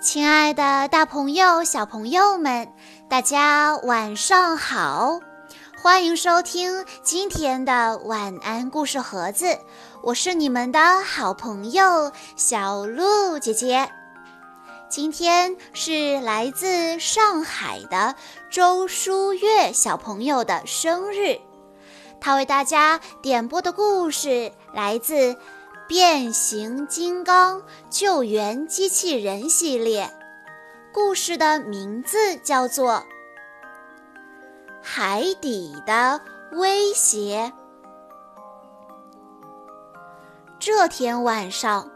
亲爱的，大朋友、小朋友们，大家晚上好！欢迎收听今天的晚安故事盒子，我是你们的好朋友小鹿姐姐。今天是来自上海的周书月小朋友的生日，他为大家点播的故事来自。变形金刚救援机器人系列故事的名字叫做《海底的威胁》。这天晚上，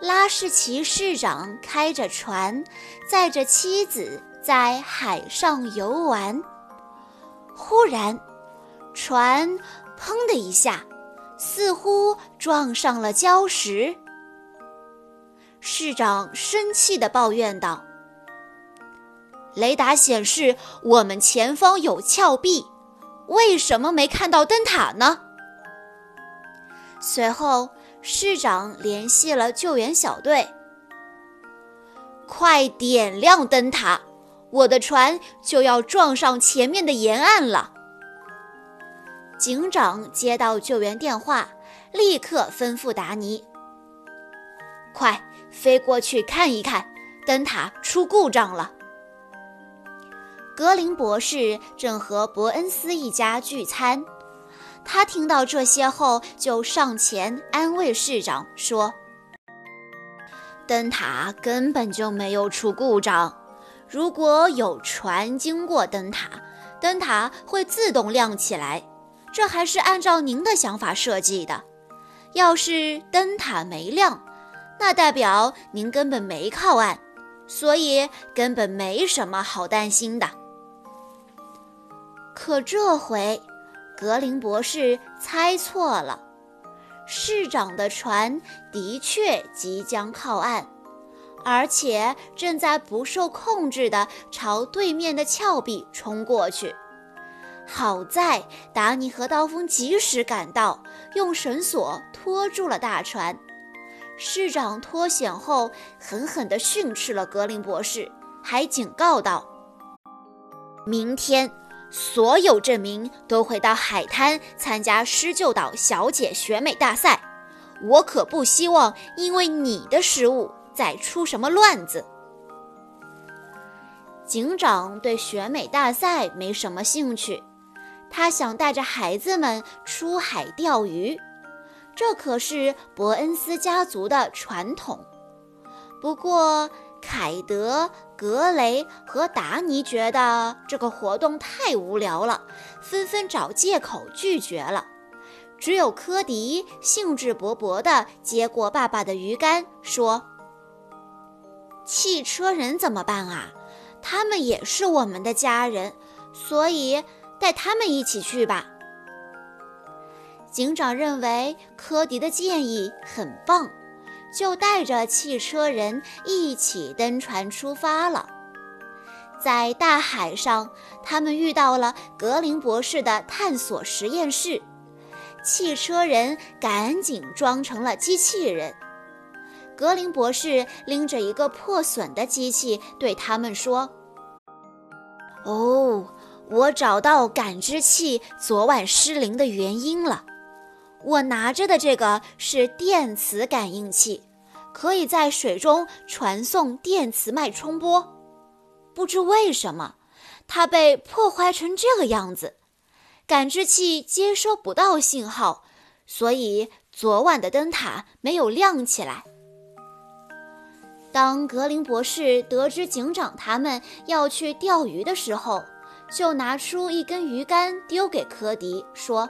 拉什奇市长开着船，载着妻子在海上游玩。忽然，船“砰”的一下。似乎撞上了礁石，市长生气地抱怨道：“雷达显示我们前方有峭壁，为什么没看到灯塔呢？”随后，市长联系了救援小队：“快点亮灯塔，我的船就要撞上前面的沿岸了。”警长接到救援电话，立刻吩咐达尼：“快飞过去看一看，灯塔出故障了。”格林博士正和伯恩斯一家聚餐，他听到这些后，就上前安慰市长说：“灯塔根本就没有出故障，如果有船经过灯塔，灯塔会自动亮起来。”这还是按照您的想法设计的。要是灯塔没亮，那代表您根本没靠岸，所以根本没什么好担心的。可这回，格林博士猜错了，市长的船的确即将靠岸，而且正在不受控制地朝对面的峭壁冲过去。好在达尼和刀锋及时赶到，用绳索拖住了大船。市长脱险后，狠狠地训斥了格林博士，还警告道：“明天，所有镇民都会到海滩参加施救岛小姐选美大赛。我可不希望因为你的失误再出什么乱子。”警长对选美大赛没什么兴趣。他想带着孩子们出海钓鱼，这可是伯恩斯家族的传统。不过，凯德、格雷和达尼觉得这个活动太无聊了，纷纷找借口拒绝了。只有科迪兴致勃勃地接过爸爸的鱼竿，说：“汽车人怎么办啊？他们也是我们的家人，所以。”带他们一起去吧。警长认为科迪的建议很棒，就带着汽车人一起登船出发了。在大海上，他们遇到了格林博士的探索实验室，汽车人赶紧装成了机器人。格林博士拎着一个破损的机器，对他们说：“哦。”我找到感知器昨晚失灵的原因了。我拿着的这个是电磁感应器，可以在水中传送电磁脉冲波。不知为什么，它被破坏成这个样子，感知器接收不到信号，所以昨晚的灯塔没有亮起来。当格林博士得知警长他们要去钓鱼的时候，就拿出一根鱼竿丢给科迪，说：“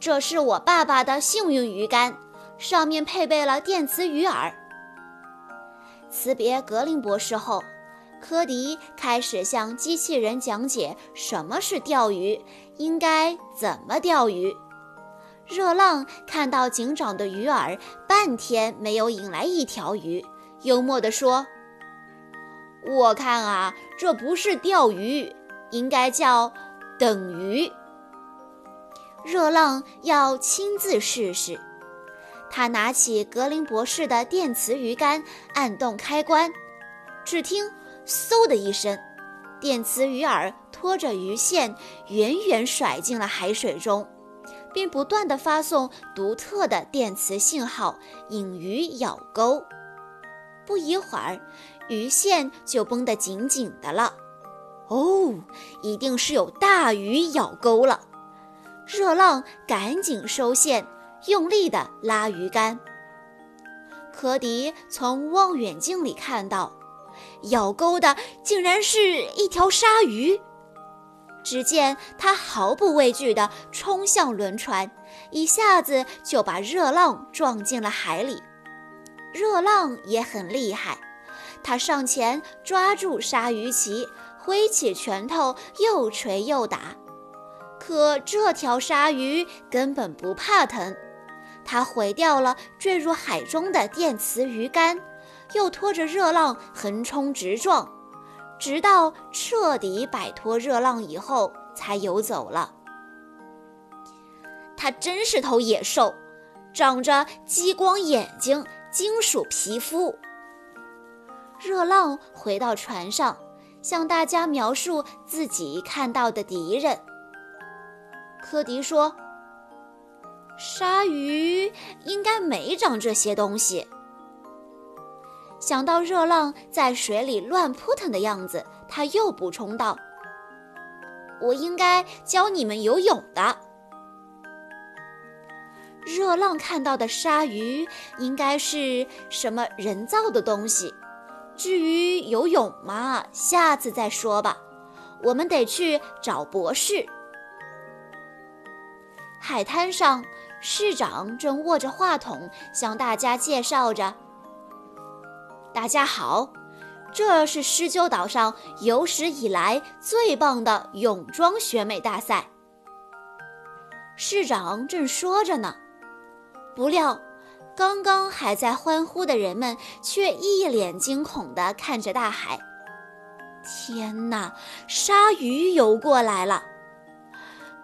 这是我爸爸的幸运鱼竿，上面配备了电磁鱼饵。”辞别格林博士后，科迪开始向机器人讲解什么是钓鱼，应该怎么钓鱼。热浪看到警长的鱼饵半天没有引来一条鱼，幽默地说。我看啊，这不是钓鱼，应该叫等鱼。热浪要亲自试试。他拿起格林博士的电磁鱼竿，按动开关，只听“嗖”的一声，电磁鱼饵拖着鱼线远远甩进了海水中，并不断地发送独特的电磁信号，引鱼咬钩。不一会儿，鱼线就绷得紧紧的了。哦，一定是有大鱼咬钩了。热浪赶紧收线。用力地拉鱼竿。科迪从望远镜里看到，咬钩的竟然是一条鲨鱼。只见它毫不畏惧地冲向轮船，一下子就把热浪撞进了海里。热浪也很厉害，他上前抓住鲨鱼鳍，挥起拳头又捶又打。可这条鲨鱼根本不怕疼。它毁掉了坠入海中的电磁鱼竿，又拖着热浪横冲直撞，直到彻底摆脱热浪以后才游走了。它真是头野兽，长着激光眼睛、金属皮肤。热浪回到船上，向大家描述自己看到的敌人。科迪说。鲨鱼应该没长这些东西。想到热浪在水里乱扑腾的样子，他又补充道：“我应该教你们游泳的。”热浪看到的鲨鱼应该是什么人造的东西？至于游泳嘛，下次再说吧。我们得去找博士。海滩上。市长正握着话筒向大家介绍着：“大家好，这是狮鹫岛上有史以来最棒的泳装选美大赛。”市长正说着呢，不料刚刚还在欢呼的人们却一脸惊恐地看着大海。天哪，鲨鱼游过来了！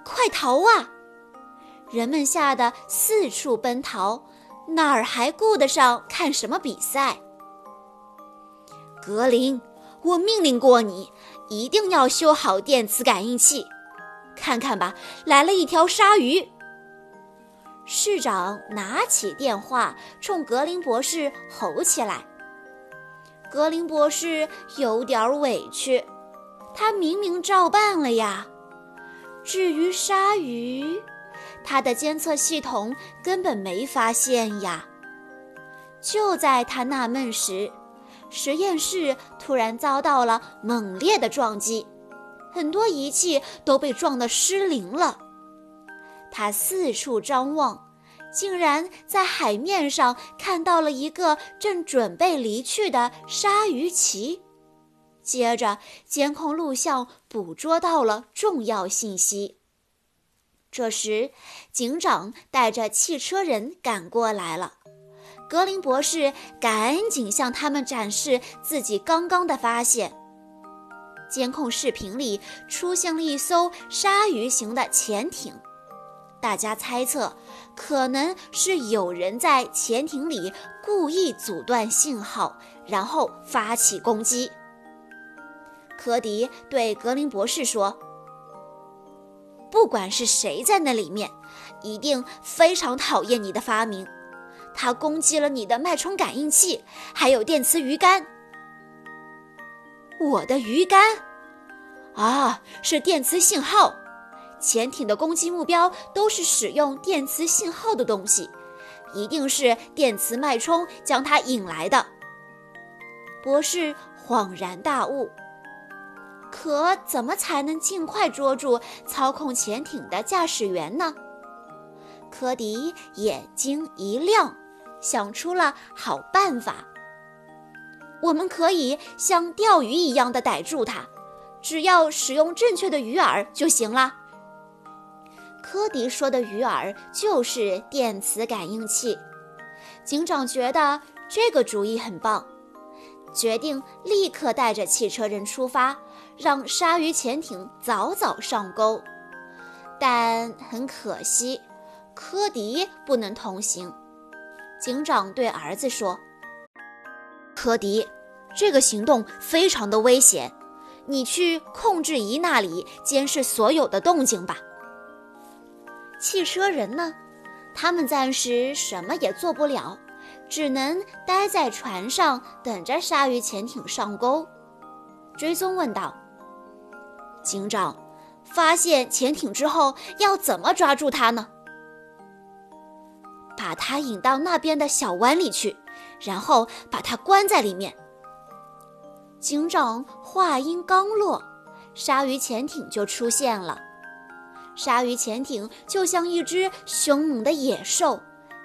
快逃啊！人们吓得四处奔逃，哪儿还顾得上看什么比赛？格林，我命令过你，一定要修好电磁感应器。看看吧，来了一条鲨鱼。市长拿起电话，冲格林博士吼起来。格林博士有点委屈，他明明照办了呀。至于鲨鱼……他的监测系统根本没发现呀！就在他纳闷时，实验室突然遭到了猛烈的撞击，很多仪器都被撞得失灵了。他四处张望，竟然在海面上看到了一个正准备离去的鲨鱼鳍。接着，监控录像捕捉到了重要信息。这时，警长带着汽车人赶过来了。格林博士赶紧向他们展示自己刚刚的发现。监控视频里出现了一艘鲨鱼形的潜艇，大家猜测，可能是有人在潜艇里故意阻断信号，然后发起攻击。科迪对格林博士说。不管是谁在那里面，一定非常讨厌你的发明。他攻击了你的脉冲感应器，还有电磁鱼竿。我的鱼竿？啊，是电磁信号。潜艇的攻击目标都是使用电磁信号的东西，一定是电磁脉冲将它引来的。博士恍然大悟。可怎么才能尽快捉住操控潜艇的驾驶员呢？科迪眼睛一亮，想出了好办法。我们可以像钓鱼一样的逮住它，只要使用正确的鱼饵就行了。科迪说的鱼饵就是电磁感应器。警长觉得这个主意很棒。决定立刻带着汽车人出发，让鲨鱼潜艇早早上钩。但很可惜，科迪不能同行。警长对儿子说：“科迪，这个行动非常的危险，你去控制仪那里监视所有的动静吧。”汽车人呢？他们暂时什么也做不了，只能待在船上等着鲨鱼潜艇上钩。追踪问道：“警长，发现潜艇之后要怎么抓住它呢？”把它引到那边的小湾里去，然后把它关在里面。警长话音刚落，鲨鱼潜艇就出现了。鲨鱼潜艇就像一只凶猛的野兽，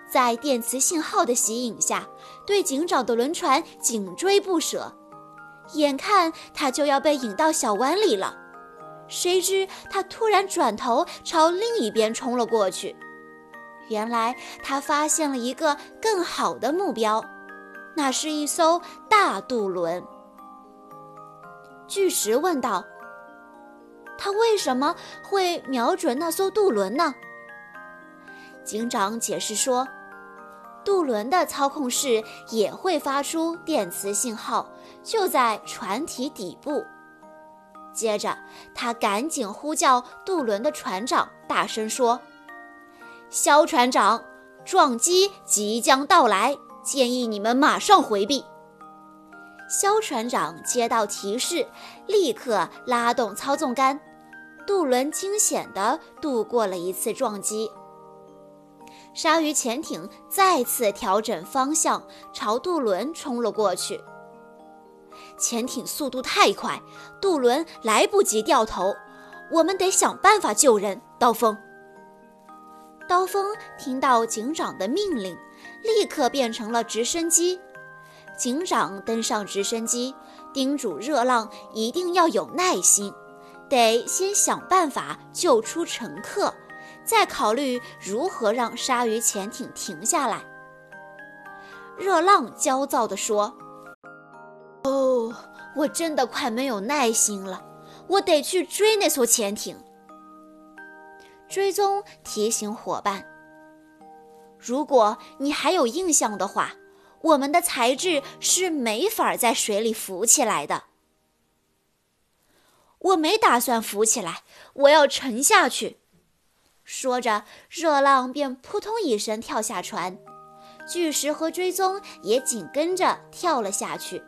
在电磁信号的吸引下，对警长的轮船紧追不舍。眼看他就要被引到小湾里了，谁知他突然转头朝另一边冲了过去。原来他发现了一个更好的目标，那是一艘大渡轮。巨石问道。他为什么会瞄准那艘渡轮呢？警长解释说，渡轮的操控室也会发出电磁信号，就在船体底部。接着，他赶紧呼叫渡轮的船长，大声说：“肖船长，撞击即将到来，建议你们马上回避。”肖船长接到提示，立刻拉动操纵杆。渡轮惊险地度过了一次撞击，鲨鱼潜艇再次调整方向，朝渡轮冲了过去。潜艇速度太快，渡轮来不及掉头，我们得想办法救人。刀锋，刀锋听到警长的命令，立刻变成了直升机。警长登上直升机，叮嘱热浪一定要有耐心。得先想办法救出乘客，再考虑如何让鲨鱼潜艇停下来。热浪焦躁地说：“哦，我真的快没有耐心了，我得去追那艘潜艇。”追踪提醒伙伴：“如果你还有印象的话，我们的材质是没法在水里浮起来的。”我没打算浮起来，我要沉下去。说着，热浪便扑通一声跳下船，巨石和追踪也紧跟着跳了下去。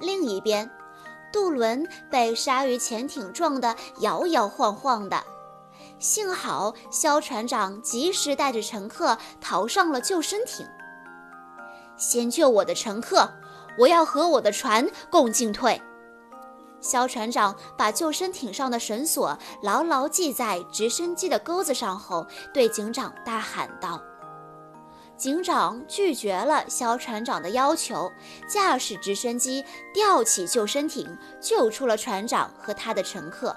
另一边，渡轮被鲨鱼潜艇撞得摇摇晃晃的，幸好肖船长及时带着乘客逃上了救生艇。先救我的乘客，我要和我的船共进退。肖船长把救生艇上的绳索牢牢系在直升机的钩子上后，对警长大喊道：“警长拒绝了肖船长的要求，驾驶直升机吊起救生艇，救出了船长和他的乘客。”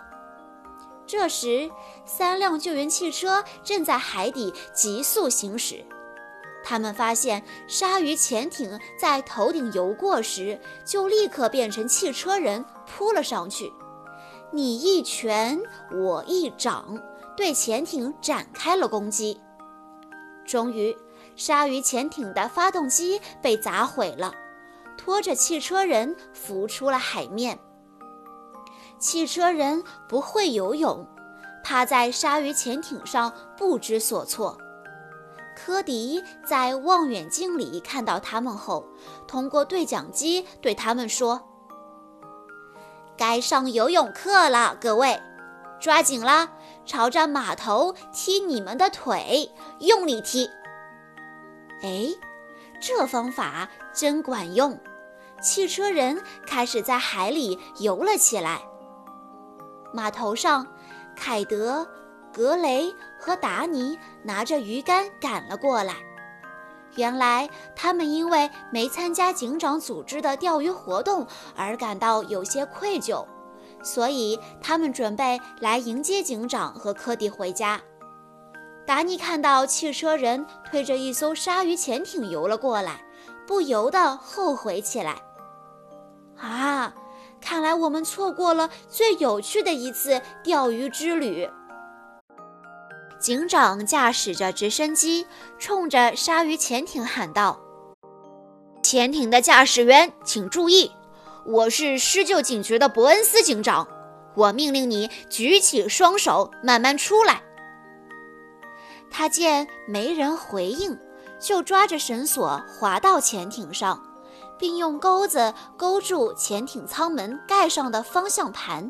这时，三辆救援汽车正在海底急速行驶。他们发现鲨鱼潜艇在头顶游过时，就立刻变成汽车人扑了上去。你一拳，我一掌，对潜艇展开了攻击。终于，鲨鱼潜艇的发动机被砸毁了，拖着汽车人浮出了海面。汽车人不会游泳，趴在鲨鱼潜艇上不知所措。科迪在望远镜里看到他们后，通过对讲机对他们说：“该上游泳课了，各位，抓紧了，朝着码头踢你们的腿，用力踢。”哎，这方法真管用！汽车人开始在海里游了起来。码头上，凯德。格雷和达尼拿着鱼竿赶了过来。原来他们因为没参加警长组织的钓鱼活动而感到有些愧疚，所以他们准备来迎接警长和科迪回家。达尼看到汽车人推着一艘鲨鱼潜艇游了过来，不由得后悔起来。啊，看来我们错过了最有趣的一次钓鱼之旅。警长驾驶着直升机，冲着鲨鱼潜艇喊道：“潜艇的驾驶员，请注意，我是施救警局的伯恩斯警长，我命令你举起双手，慢慢出来。”他见没人回应，就抓着绳索滑到潜艇上，并用钩子勾住潜艇舱门盖上的方向盘，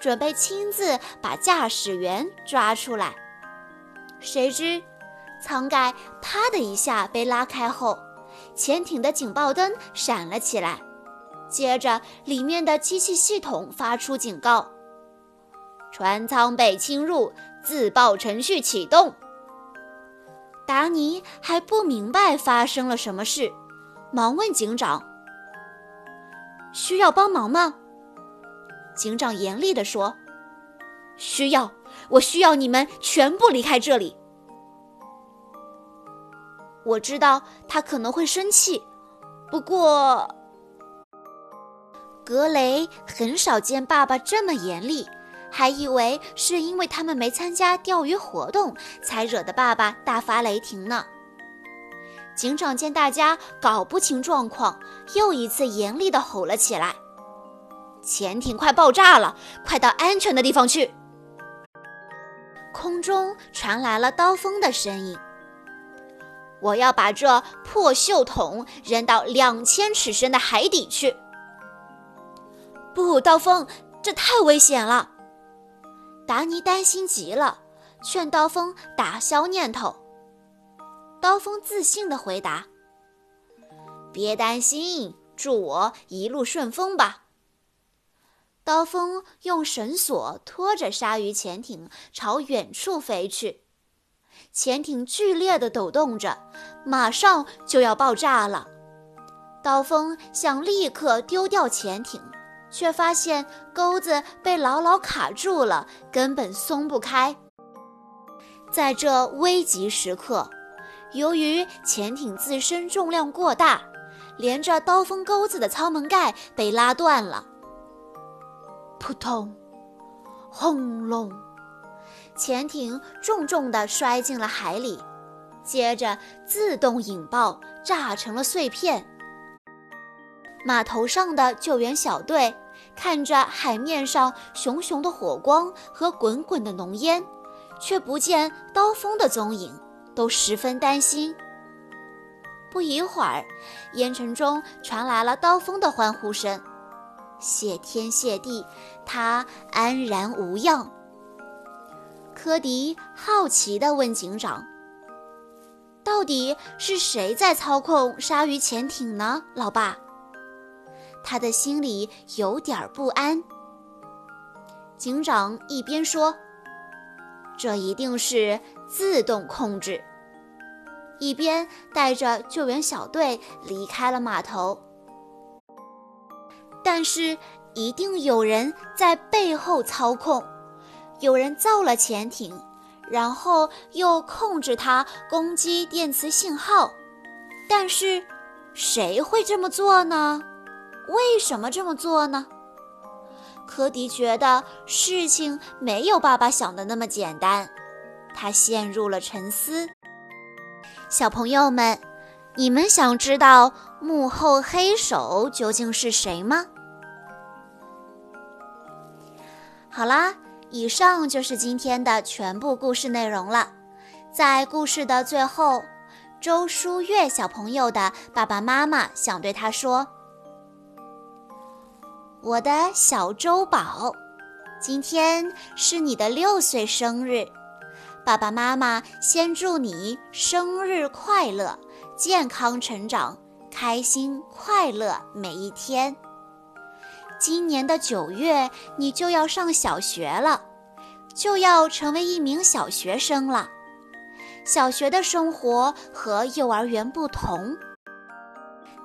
准备亲自把驾驶员抓出来。谁知，舱盖啪的一下被拉开后，潜艇的警报灯闪了起来，接着里面的机器系统发出警告：“船舱被侵入，自爆程序启动。”达尼还不明白发生了什么事，忙问警长：“需要帮忙吗？”警长严厉地说：“需要，我需要你们全部离开这里。”我知道他可能会生气，不过格雷很少见爸爸这么严厉。还以为是因为他们没参加钓鱼活动，才惹得爸爸大发雷霆呢。警长见大家搞不清状况，又一次严厉地吼了起来：“潜艇快爆炸了，快到安全的地方去！”空中传来了刀锋的声音：“我要把这破锈桶扔到两千尺深的海底去！”不，刀锋，这太危险了。达尼担心极了，劝刀锋打消念头。刀锋自信地回答：“别担心，祝我一路顺风吧。”刀锋用绳索拖着鲨鱼潜艇朝远处飞去，潜艇剧烈地抖动着，马上就要爆炸了。刀锋想立刻丢掉潜艇。却发现钩子被牢牢卡住了，根本松不开。在这危急时刻，由于潜艇自身重量过大，连着刀锋钩子的舱门盖被拉断了。扑通，轰隆，潜艇重重地摔进了海里，接着自动引爆，炸成了碎片。码头上的救援小队看着海面上熊熊的火光和滚滚的浓烟，却不见刀锋的踪影，都十分担心。不一会儿，烟尘中传来了刀锋的欢呼声：“谢天谢地，他安然无恙。”科迪好奇地问警长：“到底是谁在操控鲨鱼潜艇呢，老爸？”他的心里有点不安。警长一边说：“这一定是自动控制。”一边带着救援小队离开了码头。但是，一定有人在背后操控，有人造了潜艇，然后又控制它攻击电磁信号。但是，谁会这么做呢？为什么这么做呢？科迪觉得事情没有爸爸想的那么简单，他陷入了沉思。小朋友们，你们想知道幕后黑手究竟是谁吗？好啦，以上就是今天的全部故事内容了。在故事的最后，周书月小朋友的爸爸妈妈想对他说。我的小周宝，今天是你的六岁生日，爸爸妈妈先祝你生日快乐，健康成长，开心快乐每一天。今年的九月，你就要上小学了，就要成为一名小学生了。小学的生活和幼儿园不同。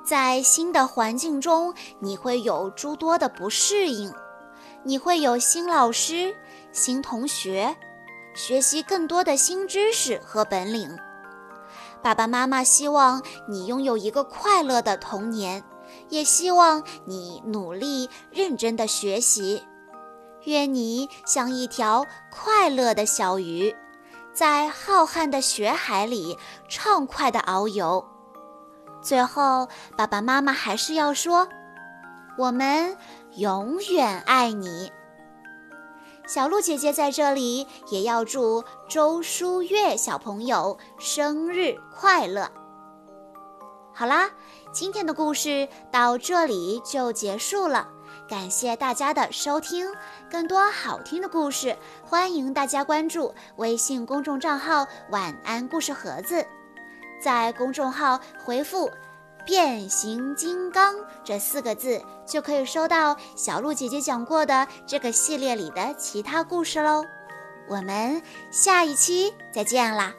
在新的环境中，你会有诸多的不适应，你会有新老师、新同学，学习更多的新知识和本领。爸爸妈妈希望你拥有一个快乐的童年，也希望你努力认真的学习。愿你像一条快乐的小鱼，在浩瀚的学海里畅快地遨游。最后，爸爸妈妈还是要说：“我们永远爱你。”小鹿姐姐在这里也要祝周书月小朋友生日快乐。好啦，今天的故事到这里就结束了，感谢大家的收听。更多好听的故事，欢迎大家关注微信公众账号“晚安故事盒子”，在公众号回复。变形金刚这四个字就可以收到小鹿姐姐讲过的这个系列里的其他故事喽。我们下一期再见啦！